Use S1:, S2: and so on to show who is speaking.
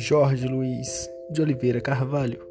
S1: Jorge Luiz de Oliveira Carvalho.